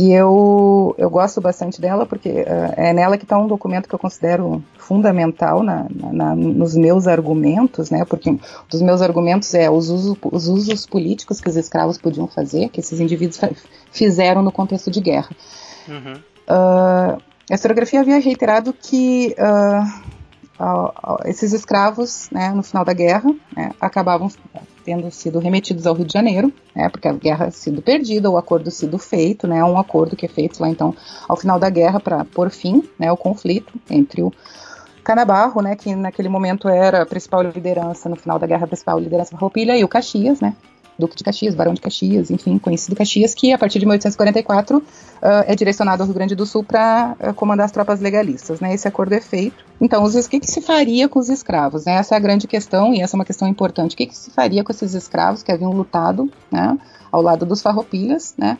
E eu, eu gosto bastante dela porque uh, é nela que está um documento que eu considero fundamental na, na, nos meus argumentos, né? Porque um dos meus argumentos é os usos, os usos políticos que os escravos podiam fazer, que esses indivíduos fizeram no contexto de guerra. Uhum. Uh, a historiografia havia reiterado que uh, esses escravos, né, no final da guerra, né, acabavam tendo sido remetidos ao Rio de Janeiro, né, porque a guerra sido perdida, o acordo sido feito, né, um acordo que é feito lá então ao final da guerra para pôr fim, né, o conflito entre o Canabarro, né, que naquele momento era a principal liderança no final da guerra, a principal liderança Farroupilha e o Caxias, né, Duque de Caxias, Barão de Caxias, enfim, conhecido Caxias, que a partir de 1844 uh, é direcionado ao Rio Grande do Sul para uh, comandar as tropas legalistas. Né? Esse acordo é feito. Então, os, o que, que, se faria com os escravos? Né? Essa é a grande questão e essa é uma questão importante. O que, que se faria com esses escravos que haviam lutado né, ao lado dos farroupilhas? Né?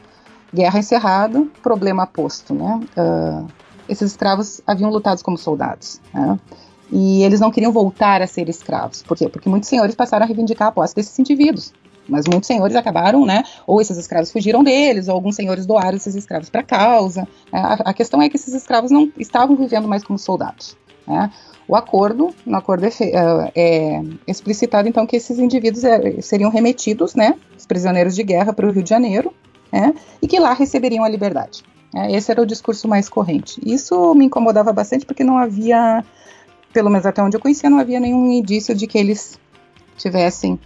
Guerra encerrada, problema posto. Né? Uh, esses escravos haviam lutado como soldados. Né? E eles não queriam voltar a ser escravos. Por quê? Porque muitos senhores passaram a reivindicar a posse desses indivíduos. Mas muitos senhores acabaram, né? Ou esses escravos fugiram deles, ou alguns senhores doaram esses escravos para a causa. Né? A, a, questão é que esses escravos não estavam vivendo mais como soldados. Né? O acordo, no acordo é, é, explicitado então que esses indivíduos é, seriam remetidos, né? Os prisioneiros de guerra para o Rio de Janeiro, né? E que lá receberiam a liberdade. Né? Esse era o discurso mais corrente. Isso me incomodava bastante porque não havia, pelo menos até onde eu conhecia, não havia nenhum indício de que eles tivessem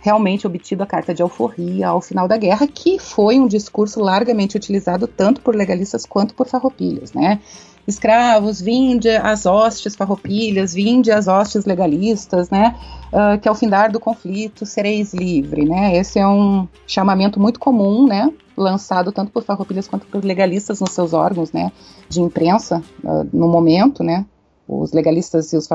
realmente obtido a carta de alforria ao final da guerra, que foi um discurso largamente utilizado tanto por legalistas quanto por farroupilhas, né? Escravos, vinde as hostes farroupilhas, vinde as hostes legalistas, né? Uh, que ao findar do conflito sereis livre, né? Esse é um chamamento muito comum, né? lançado tanto por farroupilhas quanto por legalistas nos seus órgãos, né, de imprensa uh, no momento, né, os legalistas e os,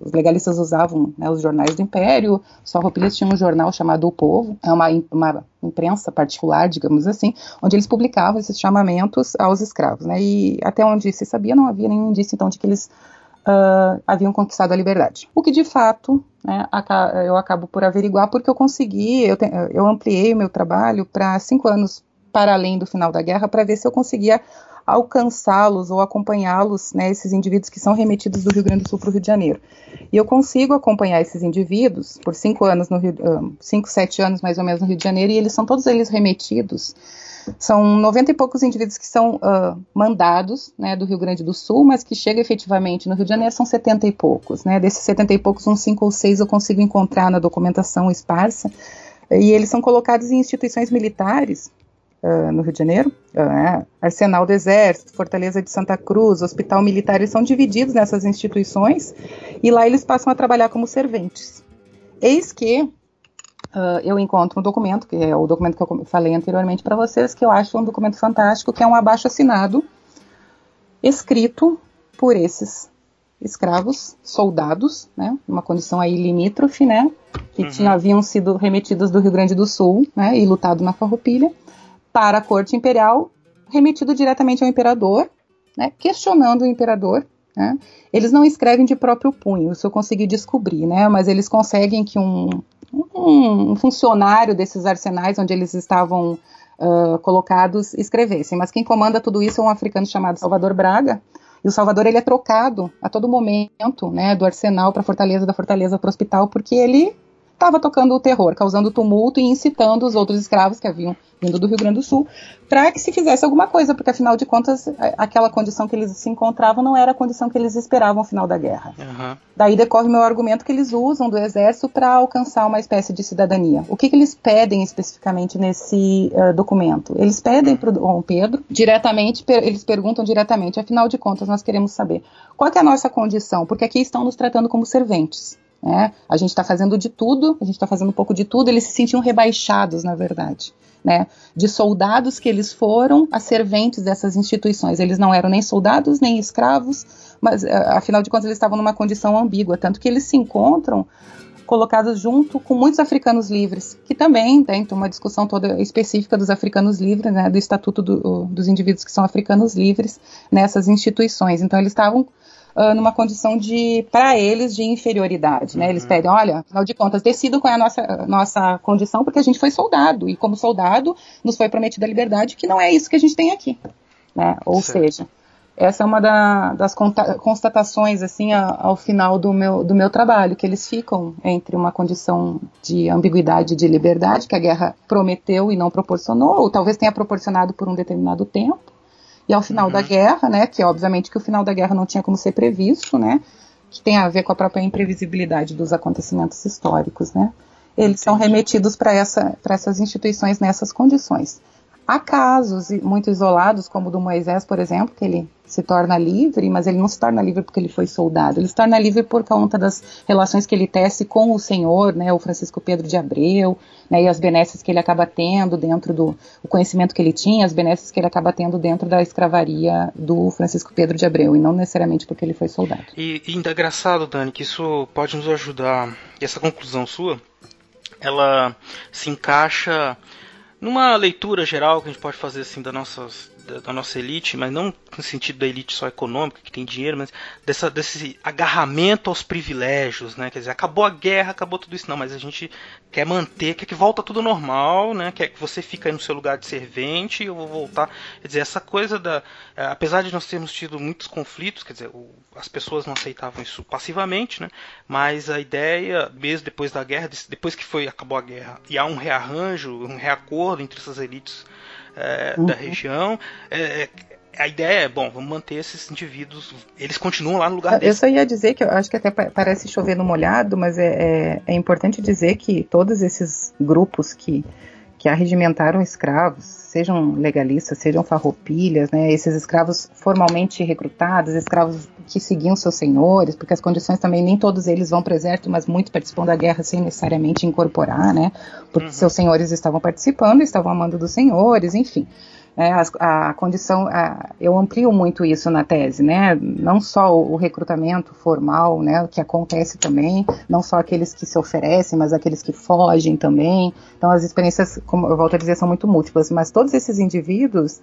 os legalistas usavam né, os jornais do Império, os farroupilhas tinham um jornal chamado O Povo, é uma, uma imprensa particular, digamos assim, onde eles publicavam esses chamamentos aos escravos, né, e até onde se sabia não havia nenhum indício então de que eles uh, haviam conquistado a liberdade. O que de fato né, eu acabo por averiguar porque eu consegui, eu, te, eu ampliei o meu trabalho para cinco anos para além do final da guerra para ver se eu conseguia alcançá-los ou acompanhá-los, né, esses indivíduos que são remetidos do Rio Grande do Sul para o Rio de Janeiro. E eu consigo acompanhar esses indivíduos por cinco anos no Rio, cinco, sete anos mais ou menos no Rio de Janeiro, e eles são todos eles remetidos. São 90 e poucos indivíduos que são uh, mandados né, do Rio Grande do Sul, mas que chegam efetivamente no Rio de Janeiro são 70 e poucos. Né? Desses 70 e poucos, uns 5 ou 6 eu consigo encontrar na documentação esparsa, e eles são colocados em instituições militares uh, no Rio de Janeiro, uh, Arsenal do Exército, Fortaleza de Santa Cruz, Hospital Militar, eles são divididos nessas instituições e lá eles passam a trabalhar como serventes. Eis que uh, eu encontro um documento, que é o documento que eu falei anteriormente para vocês, que eu acho um documento fantástico, que é um abaixo assinado, escrito por esses escravos, soldados, né, uma condição aí limítrofe, né, que uhum. tinham, haviam sido remetidos do Rio Grande do Sul, né, e lutado na Farroupilha, para a corte imperial, remetido diretamente ao imperador, né, questionando o imperador. Né. Eles não escrevem de próprio punho, isso eu consegui descobrir, né, mas eles conseguem que um, um, funcionário desses arsenais onde eles estavam uh, colocados escrevessem. Mas quem comanda tudo isso é um africano chamado Salvador Braga, e o Salvador ele é trocado a todo momento, né, do arsenal para Fortaleza, da Fortaleza para o hospital, porque ele estava tocando o terror, causando tumulto e incitando os outros escravos que haviam vindo do Rio Grande do Sul para que se fizesse alguma coisa, porque afinal de contas aquela condição que eles se encontravam não era a condição que eles esperavam no final da guerra. Uhum. Daí decorre o meu argumento que eles usam do exército para alcançar uma espécie de cidadania. O que, que eles pedem especificamente nesse uh, documento? Eles pedem para o Dom Pedro diretamente, per eles perguntam diretamente, afinal de contas nós queremos saber qual é a nossa condição, porque aqui estão nos tratando como serventes. Né? A gente está fazendo de tudo, a gente está fazendo um pouco de tudo, eles se sentiam rebaixados, na verdade. Né, de soldados que eles foram a serventes dessas instituições. Eles não eram nem soldados nem escravos, mas eh, afinal de contas eles estavam numa condição ambígua, tanto que eles se encontram colocados junto com muitos africanos livres, que também tem uma discussão toda específica dos africanos livres, né, do estatuto do, dos indivíduos que são africanos livres nessas instituições. Então eles estavam uh, numa condição de, para eles, de inferioridade, né? Uhum. Eles pedem, olha, afinal de contas, decidam qual é a nossa, nossa condição, porque a gente foi soldado, e como soldado nos foi prometida a liberdade, que não é isso que a gente tem aqui, né? Ou certo. seja, essa é uma da, das constatações assim ao final do meu, do meu trabalho, que eles ficam entre uma condição de ambiguidade de liberdade que a guerra prometeu e não proporcionou, ou talvez tenha proporcionado por um determinado tempo, e ao final uhum. da guerra, né, que obviamente que o final da guerra não tinha como ser previsto, né, que tem a ver com a própria imprevisibilidade dos acontecimentos históricos, né, eles Entendi. são remetidos para essa, essas instituições nessas condições. Há casos muito isolados, como o do Moisés, por exemplo, que ele se torna livre, mas ele não se torna livre porque ele foi soldado, ele se torna livre por conta das relações que ele tece com o Senhor, né, o Francisco Pedro de Abreu, né, e as benesses que ele acaba tendo dentro do o conhecimento que ele tinha, as benesses que ele acaba tendo dentro da escravaria do Francisco Pedro de Abreu, e não necessariamente porque ele foi soldado. E, ainda é engraçado, Dani, que isso pode nos ajudar, essa conclusão sua, ela se encaixa numa leitura geral que a gente pode fazer assim das nossas da, da, nossa elite, mas não no sentido da elite só econômica, que tem dinheiro, mas dessa, desse agarramento aos privilégios, né? Quer dizer, acabou a guerra, acabou tudo isso. Não, mas a gente quer manter, quer que volta tudo normal, né? Quer que você fique aí no seu lugar de servente eu vou voltar. Quer dizer, essa coisa da... É, apesar de nós termos tido muitos conflitos, quer dizer, o, as pessoas não aceitavam isso passivamente, né? Mas a ideia, mesmo depois da guerra, depois que foi acabou a guerra, e há um rearranjo, um reacordo entre essas elites é, uhum. da região. É, é, a ideia é, bom, vamos manter esses indivíduos, eles continuam lá no lugar deles. Eu só ia dizer que eu acho que até parece chover no molhado, mas é, é, é importante dizer que todos esses grupos que, que arregimentaram escravos, sejam legalistas, sejam farroupilhas, né, esses escravos formalmente recrutados, escravos que seguiam seus senhores, porque as condições também nem todos eles vão para o exército, mas muito participam da guerra sem necessariamente incorporar, né? Porque uhum. seus senhores estavam participando, estavam amando dos senhores, enfim. É, a, a, condição, a, eu amplio muito isso na tese, né? Não só o, o, recrutamento formal, né, que acontece também, não só aqueles que se oferecem, mas aqueles que fogem também. Então as experiências, como eu volto a dizer, são muito múltiplas, mas todos esses indivíduos,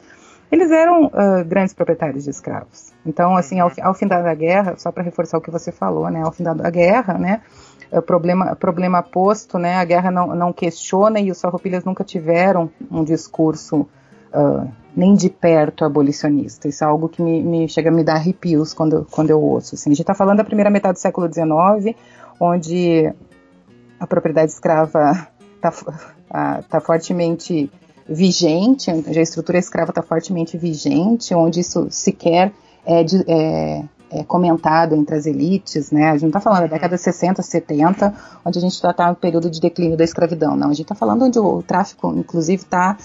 eles eram uh, grandes proprietários de escravos. Então, assim, ao, ao fim da guerra, só para reforçar o que você falou, né, ao fim da guerra, né, o problema, problema posto, né, a guerra não, não questiona e os farroupilhas nunca tiveram um discurso uh, nem de perto abolicionista. Isso é algo que me, me, chega a me dar arrepios quando, quando eu ouço. Assim. A gente está falando da primeira metade do século XIX, onde a propriedade escrava está tá fortemente vigente, a estrutura escrava está fortemente vigente, onde isso sequer é, de, é, é, comentado entre as elites, né? A gente não está falando da década de 60, 70, onde a gente está tá no período de declínio da escravidão, não. A gente está falando onde o, o tráfico, inclusive, está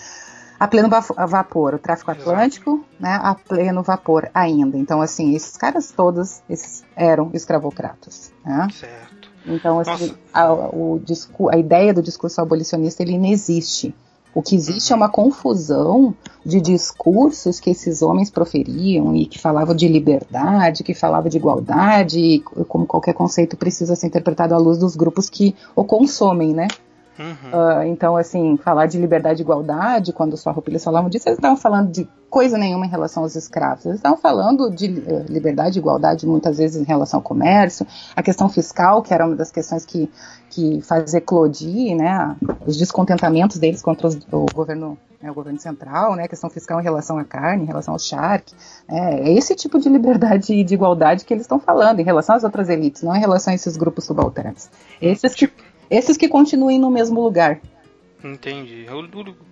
a pleno vapor, o tráfico atlântico, né, a pleno vapor ainda. Então, assim, esses caras todos esses eram escravocratas. Né? Certo. Então, assim, a, o, a ideia do discurso abolicionista, ele não existe. O que existe é uma confusão de discursos que esses homens proferiam e que falavam de liberdade, que falavam de igualdade, e como qualquer conceito precisa ser interpretado à luz dos grupos que o consomem, né? Uhum. Uh, então, assim, falar de liberdade e igualdade, quando os farroupilhas falavam disso, eles estavam falando de coisa nenhuma em relação aos escravos. Eles estavam falando de uh, liberdade e igualdade muitas vezes em relação ao comércio, a questão fiscal, que era uma das questões que, que faz eclodir, né, os descontentamentos deles contra os, o governo né, o governo central, né, a questão fiscal em relação à carne, em relação ao charque. Né, é esse tipo de liberdade e de igualdade que eles estão falando em relação às outras elites, não em relação a esses grupos subalternos. Esses que esses que continuem no mesmo lugar. Entendi.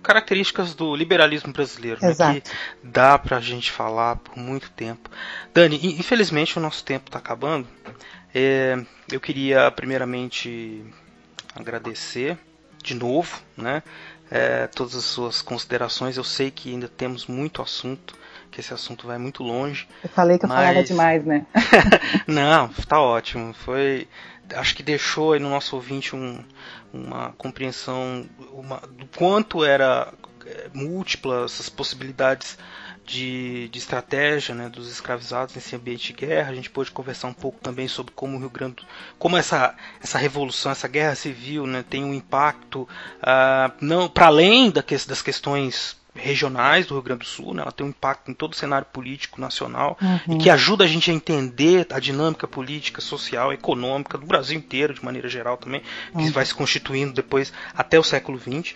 Características do liberalismo brasileiro, né, que dá pra gente falar por muito tempo. Dani, infelizmente o nosso tempo está acabando. É, eu queria primeiramente agradecer de novo, né, é, todas as suas considerações. Eu sei que ainda temos muito assunto, que esse assunto vai muito longe. Eu falei que eu mas... falava demais, né? Não, tá ótimo. Foi acho que deixou aí no nosso ouvinte um, uma compreensão uma, do quanto era é, múltipla essas possibilidades de, de estratégia né, dos escravizados nesse ambiente de guerra. A gente pôde conversar um pouco também sobre como o Rio Grande, como essa, essa revolução, essa guerra civil né, tem um impacto uh, não para além da das questões regionais do Rio Grande do Sul, né? ela tem um impacto em todo o cenário político nacional uhum. e que ajuda a gente a entender a dinâmica política, social, econômica do Brasil inteiro, de maneira geral também, que uhum. vai se constituindo depois até o século XX. Uh,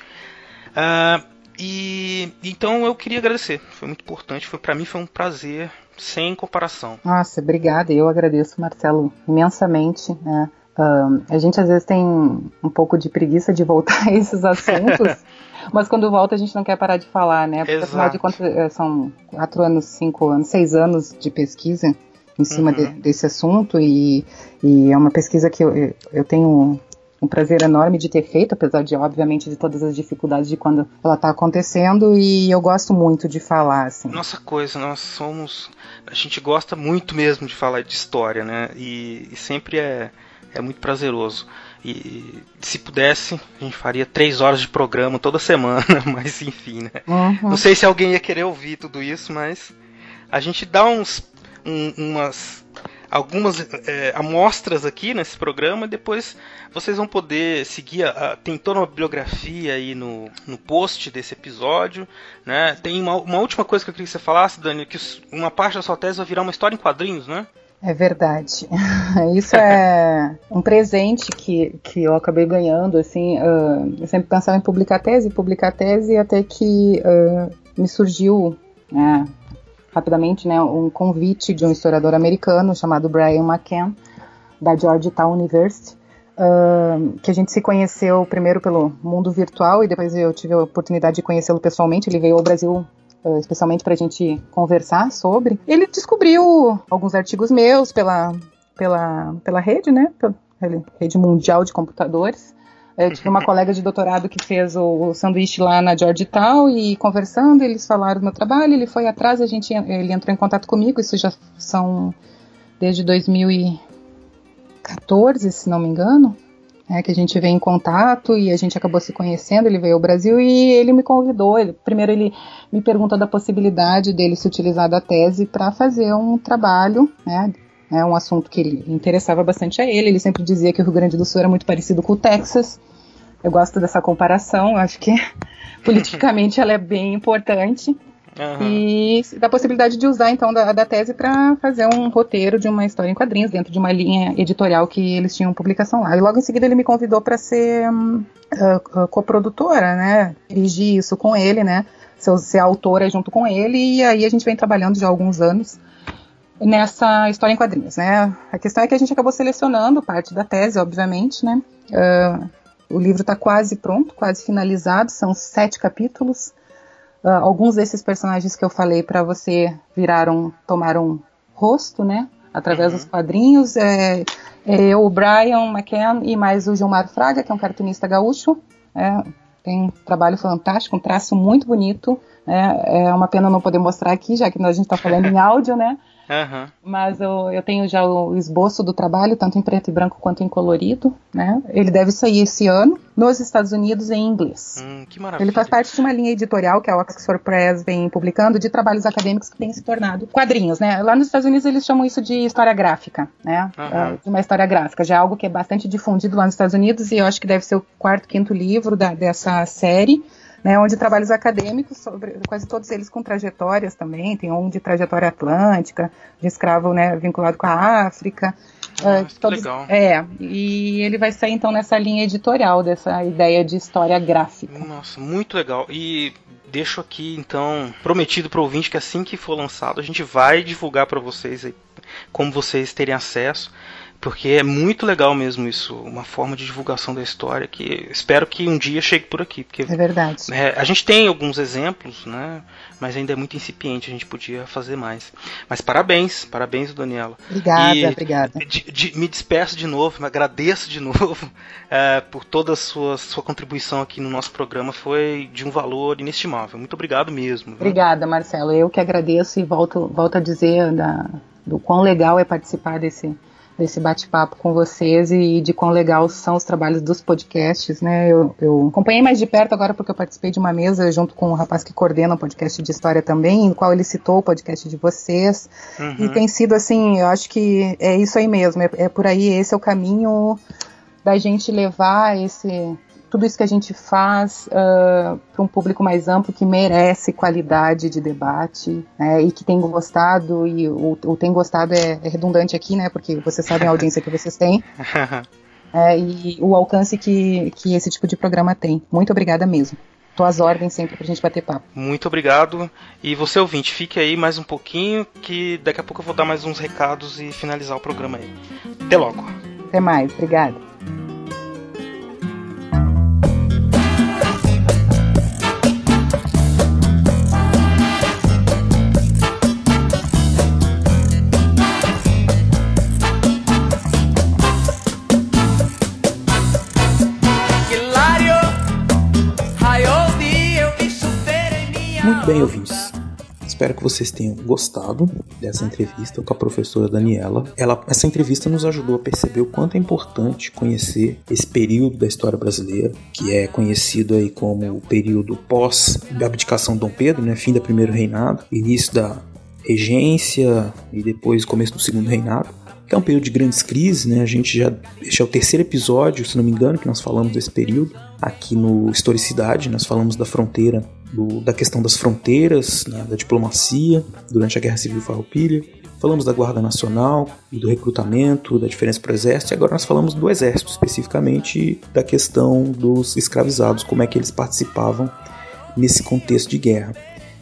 ah, e então eu queria agradecer, foi muito importante, foi para mim foi um prazer sem comparação. Nossa, obrigada, eu agradeço Marcelo imensamente. Né? Uh, a gente às vezes tem um pouco de preguiça de voltar a esses assuntos. Mas quando volta a gente não quer parar de falar, né? Porque Exato. afinal de contas é, são quatro anos, cinco anos, seis anos de pesquisa em cima uhum. de, desse assunto e, e, é uma pesquisa que eu, eu tenho um prazer enorme de ter feito, apesar de, obviamente, de todas as dificuldades de quando ela está acontecendo, e eu gosto muito de falar, assim. Nossa coisa, nós somos. A gente gosta muito mesmo de falar de história, né? E, e sempre é, é muito prazeroso. E se pudesse, a gente faria três horas de programa toda semana, mas enfim, né? Uhum. Não sei se alguém ia querer ouvir tudo isso, mas a gente dá uns um, umas algumas é, amostras aqui nesse programa. Depois vocês vão poder seguir. A, a, tem toda uma bibliografia aí no, no post desse episódio. Né? Tem uma, uma última coisa que eu queria que você falasse, Dani, que uma parte da sua tese vai virar uma história em quadrinhos, né? É verdade. Isso é um presente que, que eu acabei ganhando, assim, uh, eu sempre pensava em publicar tese, publicar tese, até que uh, me surgiu, né, rapidamente, né, um convite de um historiador americano chamado Brian McCann, da Georgetown University, uh, que a gente se conheceu primeiro pelo mundo virtual e depois eu tive a oportunidade de conhecê-lo pessoalmente. Ele veio ao Brasil especialmente para a gente conversar sobre. Ele descobriu alguns artigos meus pela, pela, pela rede, né? Pela rede mundial de computadores. Eu tive uma colega de doutorado que fez o, o sanduíche lá na Georgetown e conversando, eles falaram do meu trabalho, ele foi atrás, a gente, ele entrou em contato comigo, isso já são desde 2014, se não me engano, é, que a gente veio em contato e a gente acabou se conhecendo. Ele veio ao Brasil e ele me convidou. Ele, primeiro, ele me perguntou da possibilidade dele se utilizar da tese para fazer um trabalho, né? É um assunto que ele interessava bastante a ele. Ele sempre dizia que o Rio Grande do Sul era muito parecido com o Texas. Eu gosto dessa comparação, acho que politicamente ela é bem importante. Uhum. E da possibilidade de usar então da, da tese para fazer um roteiro de uma história em quadrinhos dentro de uma linha editorial que eles tinham publicação lá. E logo em seguida ele me convidou para ser uh, uh, coprodutora, né? Dirigir isso com ele, né? Ser, ser autora junto com ele e aí a gente vem trabalhando já há alguns anos nessa história em quadrinhos, né? A questão é que a gente acabou selecionando parte da tese, obviamente, né? Uh, o livro está quase pronto, quase finalizado, são sete capítulos. Uh, alguns desses personagens que eu falei para você viraram, tomaram rosto, né? Através uhum. dos quadrinhos. É, é o Brian McCann e mais o Gilmar Fraga, que é um cartunista gaúcho. É, tem um trabalho fantástico, um traço muito bonito. É, é uma pena não poder mostrar aqui, já que a gente está falando em áudio, né? Uhum. Mas eu, eu, tenho já o esboço do trabalho, tanto em preto e branco quanto em colorido. Né? Ele deve sair esse ano, nos Estados Unidos, em inglês. Hum, que maravilha. Ele faz parte de uma linha editorial que a Oxford Press vem publicando de trabalhos acadêmicos que têm se tornado quadrinhos. Né? Lá nos Estados Unidos eles chamam isso de história gráfica, né? Uhum. de uma história gráfica. Já é algo que é bastante difundido lá nos Estados Unidos e eu acho que deve ser o quarto, quinto livro da, dessa série né, onde trabalhos acadêmicos, sobre, quase todos eles com trajetórias também, tem um de trajetória atlântica, de escravo né, vinculado com a África. Ah, uh, todos, legal. É, e ele vai sair então nessa linha editorial, dessa ideia de história gráfica. Nossa, muito legal. E deixo aqui então prometido para o ouvinte que assim que for lançado a gente vai divulgar para vocês aí, como vocês terem acesso porque é muito legal mesmo isso, uma forma de divulgação da história que espero que um dia chegue por aqui. Porque, é verdade. É, a gente tem alguns exemplos, né? Mas ainda é muito incipiente, a gente podia fazer mais. Mas parabéns, parabéns, Daniela. Obrigada, e obrigada. De, de, me despeço de novo, me agradeço de novo é, por toda a sua, sua contribuição aqui no nosso programa, foi de um valor inestimável. Muito obrigado mesmo. Viu? Obrigada, Marcelo. Eu que agradeço e volto, volto a dizer da, do quão legal é participar desse desse bate-papo com vocês e de quão legal são os trabalhos dos podcasts, né? Eu, eu, acompanhei mais de perto agora porque eu participei de uma mesa junto com o um rapaz que coordena o podcast de história também, no qual ele citou o podcast de vocês. Uhum. E tem sido assim, eu acho que é isso aí mesmo, é, é por aí, esse é o caminho da gente levar esse tudo isso que a gente faz uh, para um público mais amplo que merece qualidade de debate né, e que tem gostado, e o, o tem gostado é, é, redundante aqui, né? Porque vocês sabem a audiência que vocês têm. É, e o alcance que, que esse tipo de programa tem. Muito obrigada mesmo. Tô às ordens sempre pra gente bater papo. Muito obrigado. E você ouvinte, fique aí mais um pouquinho que daqui a pouco eu vou dar mais uns recados e finalizar o programa aí. Até logo. Até mais, obrigada. Espero que vocês tenham gostado dessa entrevista com a professora Daniela. Ela, essa entrevista nos ajudou a perceber o quanto é importante conhecer esse período da história brasileira, que é conhecido aí como o período pós abdicação de Dom Pedro, né, fim do primeiro reinado, início da regência e depois começo do segundo reinado que é um período de grandes crises, né? A gente já. Este é o terceiro episódio, se não me engano, que nós falamos desse período. Aqui no Historicidade, nós falamos da fronteira, do, da questão das fronteiras, né? da diplomacia, durante a Guerra Civil Farroupilha. Falamos da Guarda Nacional e do recrutamento, da diferença para o Exército, e agora nós falamos do Exército, especificamente da questão dos escravizados, como é que eles participavam nesse contexto de guerra.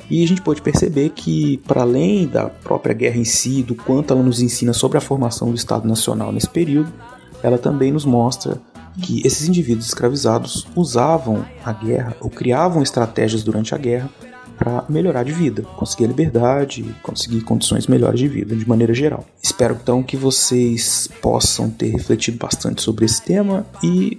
E a gente pode perceber que, para além da própria guerra em si, do quanto ela nos ensina sobre a formação do Estado Nacional nesse período, ela também nos mostra que esses indivíduos escravizados usavam a guerra ou criavam estratégias durante a guerra para melhorar de vida, conseguir a liberdade, conseguir condições melhores de vida de maneira geral. Espero então que vocês possam ter refletido bastante sobre esse tema e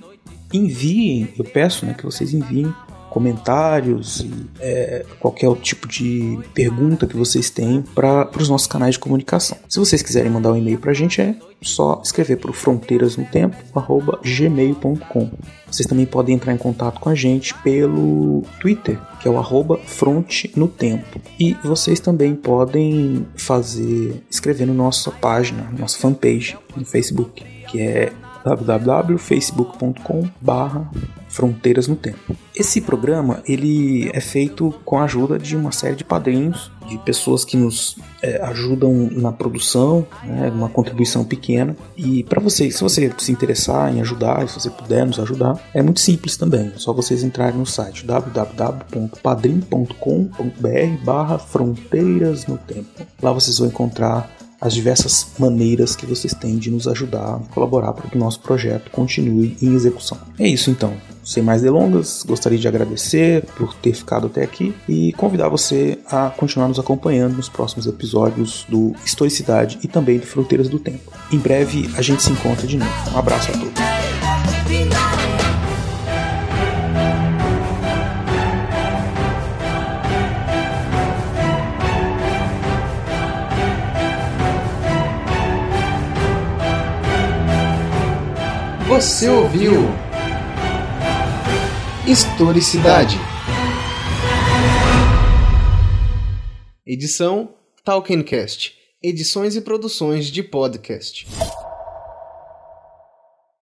enviem, eu peço né, que vocês enviem comentários e é, qualquer tipo de pergunta que vocês têm para os nossos canais de comunicação. Se vocês quiserem mandar um e-mail para a gente, é só escrever para o fronteirasnotempo@gmail.com. Vocês também podem entrar em contato com a gente pelo Twitter, que é o arroba Fronte no Tempo. E vocês também podem fazer, escrever no nossa página, nossa fanpage no Facebook, que é www.facebook.com barra Fronteiras no Tempo. Esse programa ele é feito com a ajuda de uma série de padrinhos, de pessoas que nos é, ajudam na produção, né, uma contribuição pequena. E para você, se você se interessar em ajudar, se você puder nos ajudar, é muito simples também. É só vocês entrarem no site www.padrim.com.br/barra Fronteiras no Tempo. Lá vocês vão encontrar as diversas maneiras que vocês têm de nos ajudar, colaborar para que o nosso projeto continue em execução. É isso então. Sem mais delongas, gostaria de agradecer por ter ficado até aqui e convidar você a continuar nos acompanhando nos próximos episódios do Historicidade e também do Fronteiras do Tempo. Em breve a gente se encontra de novo. Um abraço a todos. Você ouviu Historicidade. Edição Talkencast. Edições e produções de podcast.